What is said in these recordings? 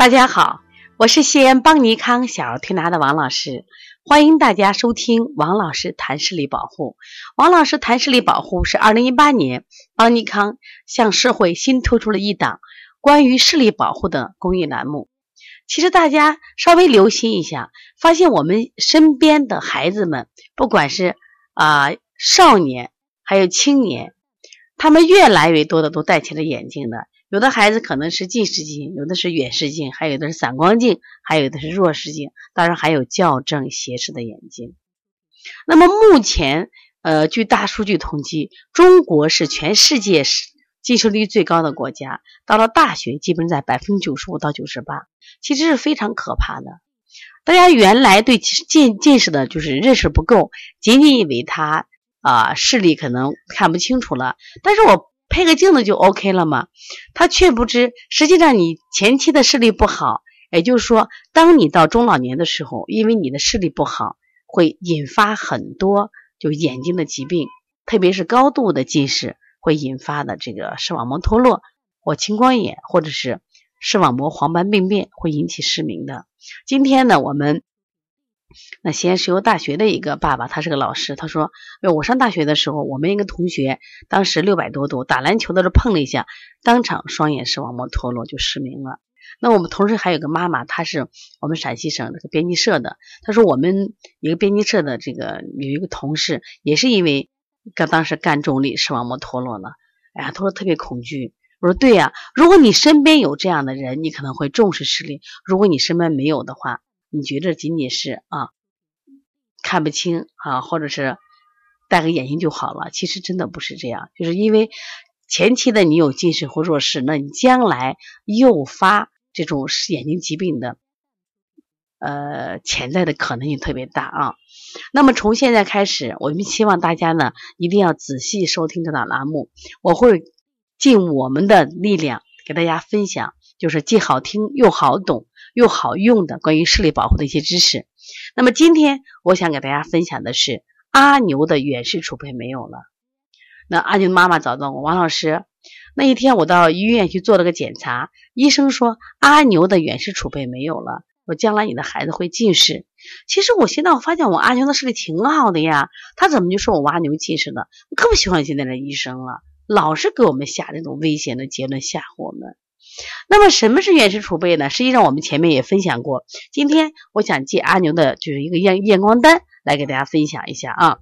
大家好，我是西安邦尼康小儿推拿的王老师，欢迎大家收听王老师谈视力保护。王老师谈视力保护是二零一八年邦尼康向社会新推出了一档关于视力保护的公益栏目。其实大家稍微留心一下，发现我们身边的孩子们，不管是啊少年还有青年，他们越来越多的都戴起了眼镜的。有的孩子可能是近视镜，有的是远视镜，还有的是散光镜，还有的是弱视镜，当然还有校正斜视的眼镜。那么目前，呃，据大数据统计，中国是全世界是近视率最高的国家。到了大学，基本在百分之九十五到九十八，其实是非常可怕的。大家原来对近近视的就是认识不够，仅仅以为他啊视力可能看不清楚了，但是我。配个镜子就 OK 了吗？他却不知，实际上你前期的视力不好，也就是说，当你到中老年的时候，因为你的视力不好，会引发很多就眼睛的疾病，特别是高度的近视会引发的这个视网膜脱落或青光眼，或者是视网膜黄斑病变，会引起失明的。今天呢，我们。那西安石油大学的一个爸爸，他是个老师。他说：“我上大学的时候，我们一个同学当时六百多度，打篮球的时候碰了一下，当场双眼视网膜脱落，就失明了。”那我们同时还有个妈妈，她是我们陕西省这个编辑社的。她说：“我们一个编辑社的这个有一个同事，也是因为刚当时干重力，视网膜脱落了。哎呀，他说特别恐惧。我说对呀，如果你身边有这样的人，你可能会重视视力；如果你身边没有的话，你觉得仅仅是啊看不清啊，或者是戴个眼镜就好了？其实真的不是这样，就是因为前期的你有近视或弱视，那你将来诱发这种眼睛疾病的呃潜在的可能性特别大啊。那么从现在开始，我们希望大家呢一定要仔细收听这档栏目，我会尽我们的力量给大家分享，就是既好听又好懂。又好用的关于视力保护的一些知识。那么今天我想给大家分享的是阿牛的远视储备没有了。那阿牛的妈妈找到我，王老师，那一天我到医院去做了个检查，医生说阿牛的远视储备没有了，我将来你的孩子会近视。其实我现在我发现我阿牛的视力挺好的呀，他怎么就说我阿牛近视了？我可不喜欢现在的医生了，老是给我们下这种危险的结论吓唬我们。那么什么是远视储备呢？实际上我们前面也分享过。今天我想借阿牛的就是一个验验光单来给大家分享一下啊。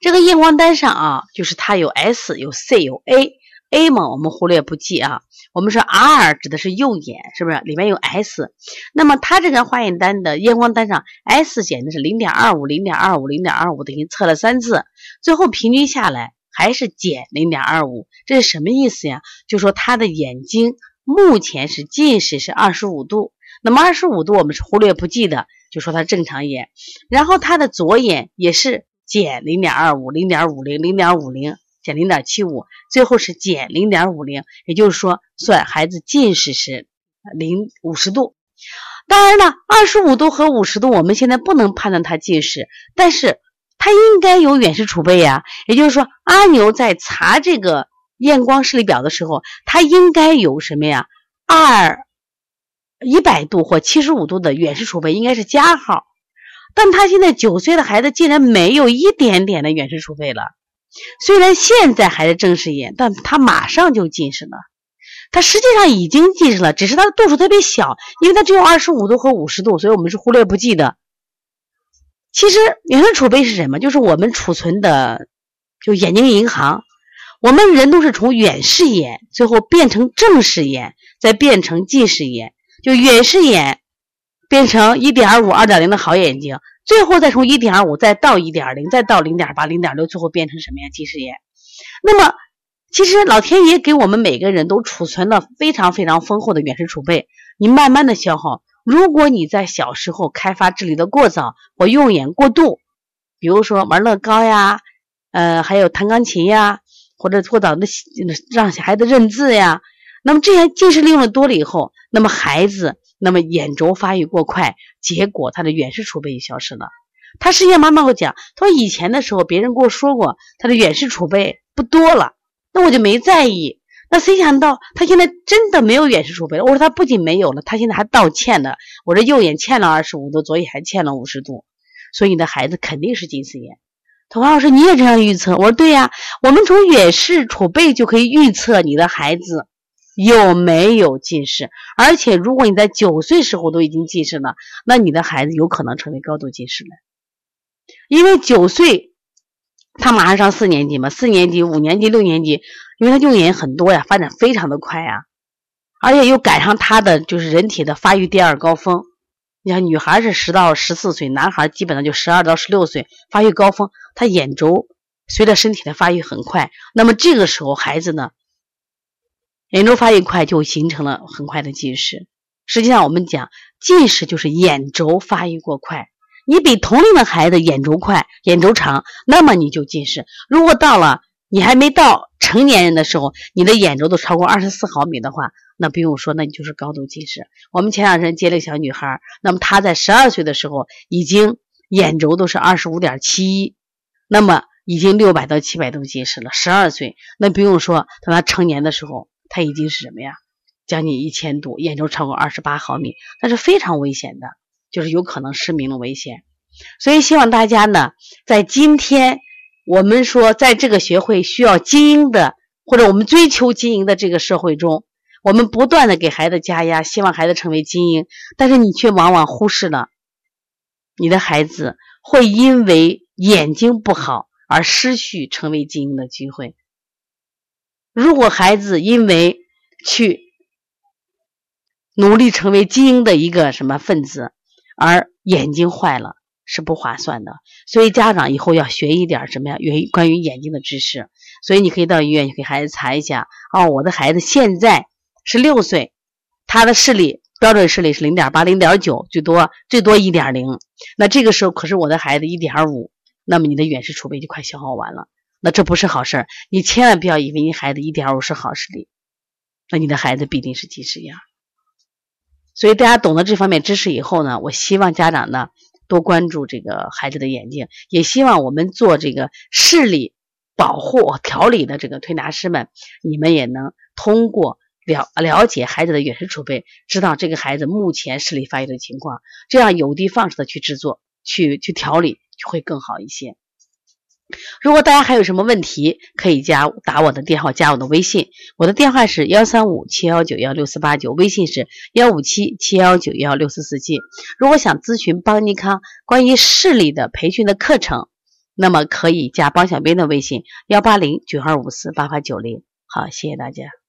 这个验光单上啊，就是它有 S 有 C 有 A，A 嘛我们忽略不计啊。我们说 R 指的是右眼，是不是？里面有 S。那么它这个化验单的验光单上 S 显的是零点二五零点二五零点二五，等于测了三次，最后平均下来。还是减零点二五，这是什么意思呀？就说他的眼睛目前是近视是二十五度，那么二十五度我们是忽略不计的，就说他正常眼。然后他的左眼也是减零点二五，零点五零，零点五零减零点七五，最后是减零点五零，也就是说算孩子近视是零五十度。当然了，二十五度和五十度我们现在不能判断他近视，但是。他应该有远视储备呀，也就是说，阿牛在查这个验光视力表的时候，他应该有什么呀？二一百度或七十五度的远视储备应该是加号，但他现在九岁的孩子竟然没有一点点的远视储备了。虽然现在还是正视眼，但他马上就近视了。他实际上已经近视了，只是他的度数特别小，因为他只有二十五度和五十度，所以我们是忽略不计的。其实远视储备是什么？就是我们储存的，就眼睛银行。我们人都是从远视眼，最后变成正视眼，再变成近视眼。就远视眼变成一点五、二点零的好眼睛，最后再从一点五再到一点零，再到零点八、零点六，最后变成什么呀？近视眼。那么，其实老天爷给我们每个人都储存了非常非常丰厚的远视储备，你慢慢的消耗。如果你在小时候开发智力的过早或用眼过度，比如说玩乐高呀，呃，还有弹钢琴呀，或者过早的让小孩子认字呀，那么这些近视利用的多了以后，那么孩子那么眼轴发育过快，结果他的远视储备就消失了。他实际上妈妈会讲，他说以前的时候别人跟我说过他的远视储备不多了，那我就没在意。那谁想到他现在真的没有远视储备了？我说他不仅没有了，他现在还倒欠呢。我这右眼欠了二十五度，左眼还欠了五十度，所以你的孩子肯定是近视眼。他王老师你也这样预测？我说对呀，我们从远视储备就可以预测你的孩子有没有近视。而且如果你在九岁时候都已经近视了，那你的孩子有可能成为高度近视了，因为九岁。他马上上四年级嘛，四年级、五年级、六年级，因为他用眼很多呀，发展非常的快呀，而且又赶上他的就是人体的发育第二高峰。你看，女孩是十到十四岁，男孩基本上就十二到十六岁发育高峰，他眼轴随着身体的发育很快。那么这个时候孩子呢，眼轴发育快就形成了很快的近视。实际上我们讲近视就是眼轴发育过快。你比同龄的孩子眼轴快、眼轴长，那么你就近视。如果到了你还没到成年人的时候，你的眼轴都超过二十四毫米的话，那不用说，那你就是高度近视。我们前两天接了个小女孩，那么她在十二岁的时候已经眼轴都是二十五点七一，那么已经六百到七百度近视了。十二岁，那不用说，等她成年的时候，她已经是什么呀？将近一千度，眼轴超过二十八毫米，那是非常危险的。就是有可能失明的危险，所以希望大家呢，在今天我们说在这个学会需要精英的，或者我们追求精英的这个社会中，我们不断的给孩子加压，希望孩子成为精英，但是你却往往忽视了你的孩子会因为眼睛不好而失去成为精英的机会。如果孩子因为去努力成为精英的一个什么分子，而眼睛坏了是不划算的，所以家长以后要学一点什么呀？关于关于眼睛的知识。所以你可以到医院给孩子查一下。哦，我的孩子现在是六岁，他的视力标准视力是零点八、零点九，最多最多一点零。那这个时候可是我的孩子一点五，那么你的远视储备就快消耗完了。那这不是好事儿，你千万不要以为你孩子一点五是好视力，那你的孩子必定是近视眼。所以大家懂得这方面知识以后呢，我希望家长呢多关注这个孩子的眼睛，也希望我们做这个视力保护调理的这个推拿师们，你们也能通过了了解孩子的远视储备，知道这个孩子目前视力发育的情况，这样有的放矢的去制作、去去调理，就会更好一些。如果大家还有什么问题，可以加打我的电话，加我的微信。我的电话是幺三五七幺九幺六四八九，微信是幺五七七幺九幺六四四七。如果想咨询邦尼康关于视力的培训的课程，那么可以加邦小兵的微信幺八零九二五四八八九零。好，谢谢大家。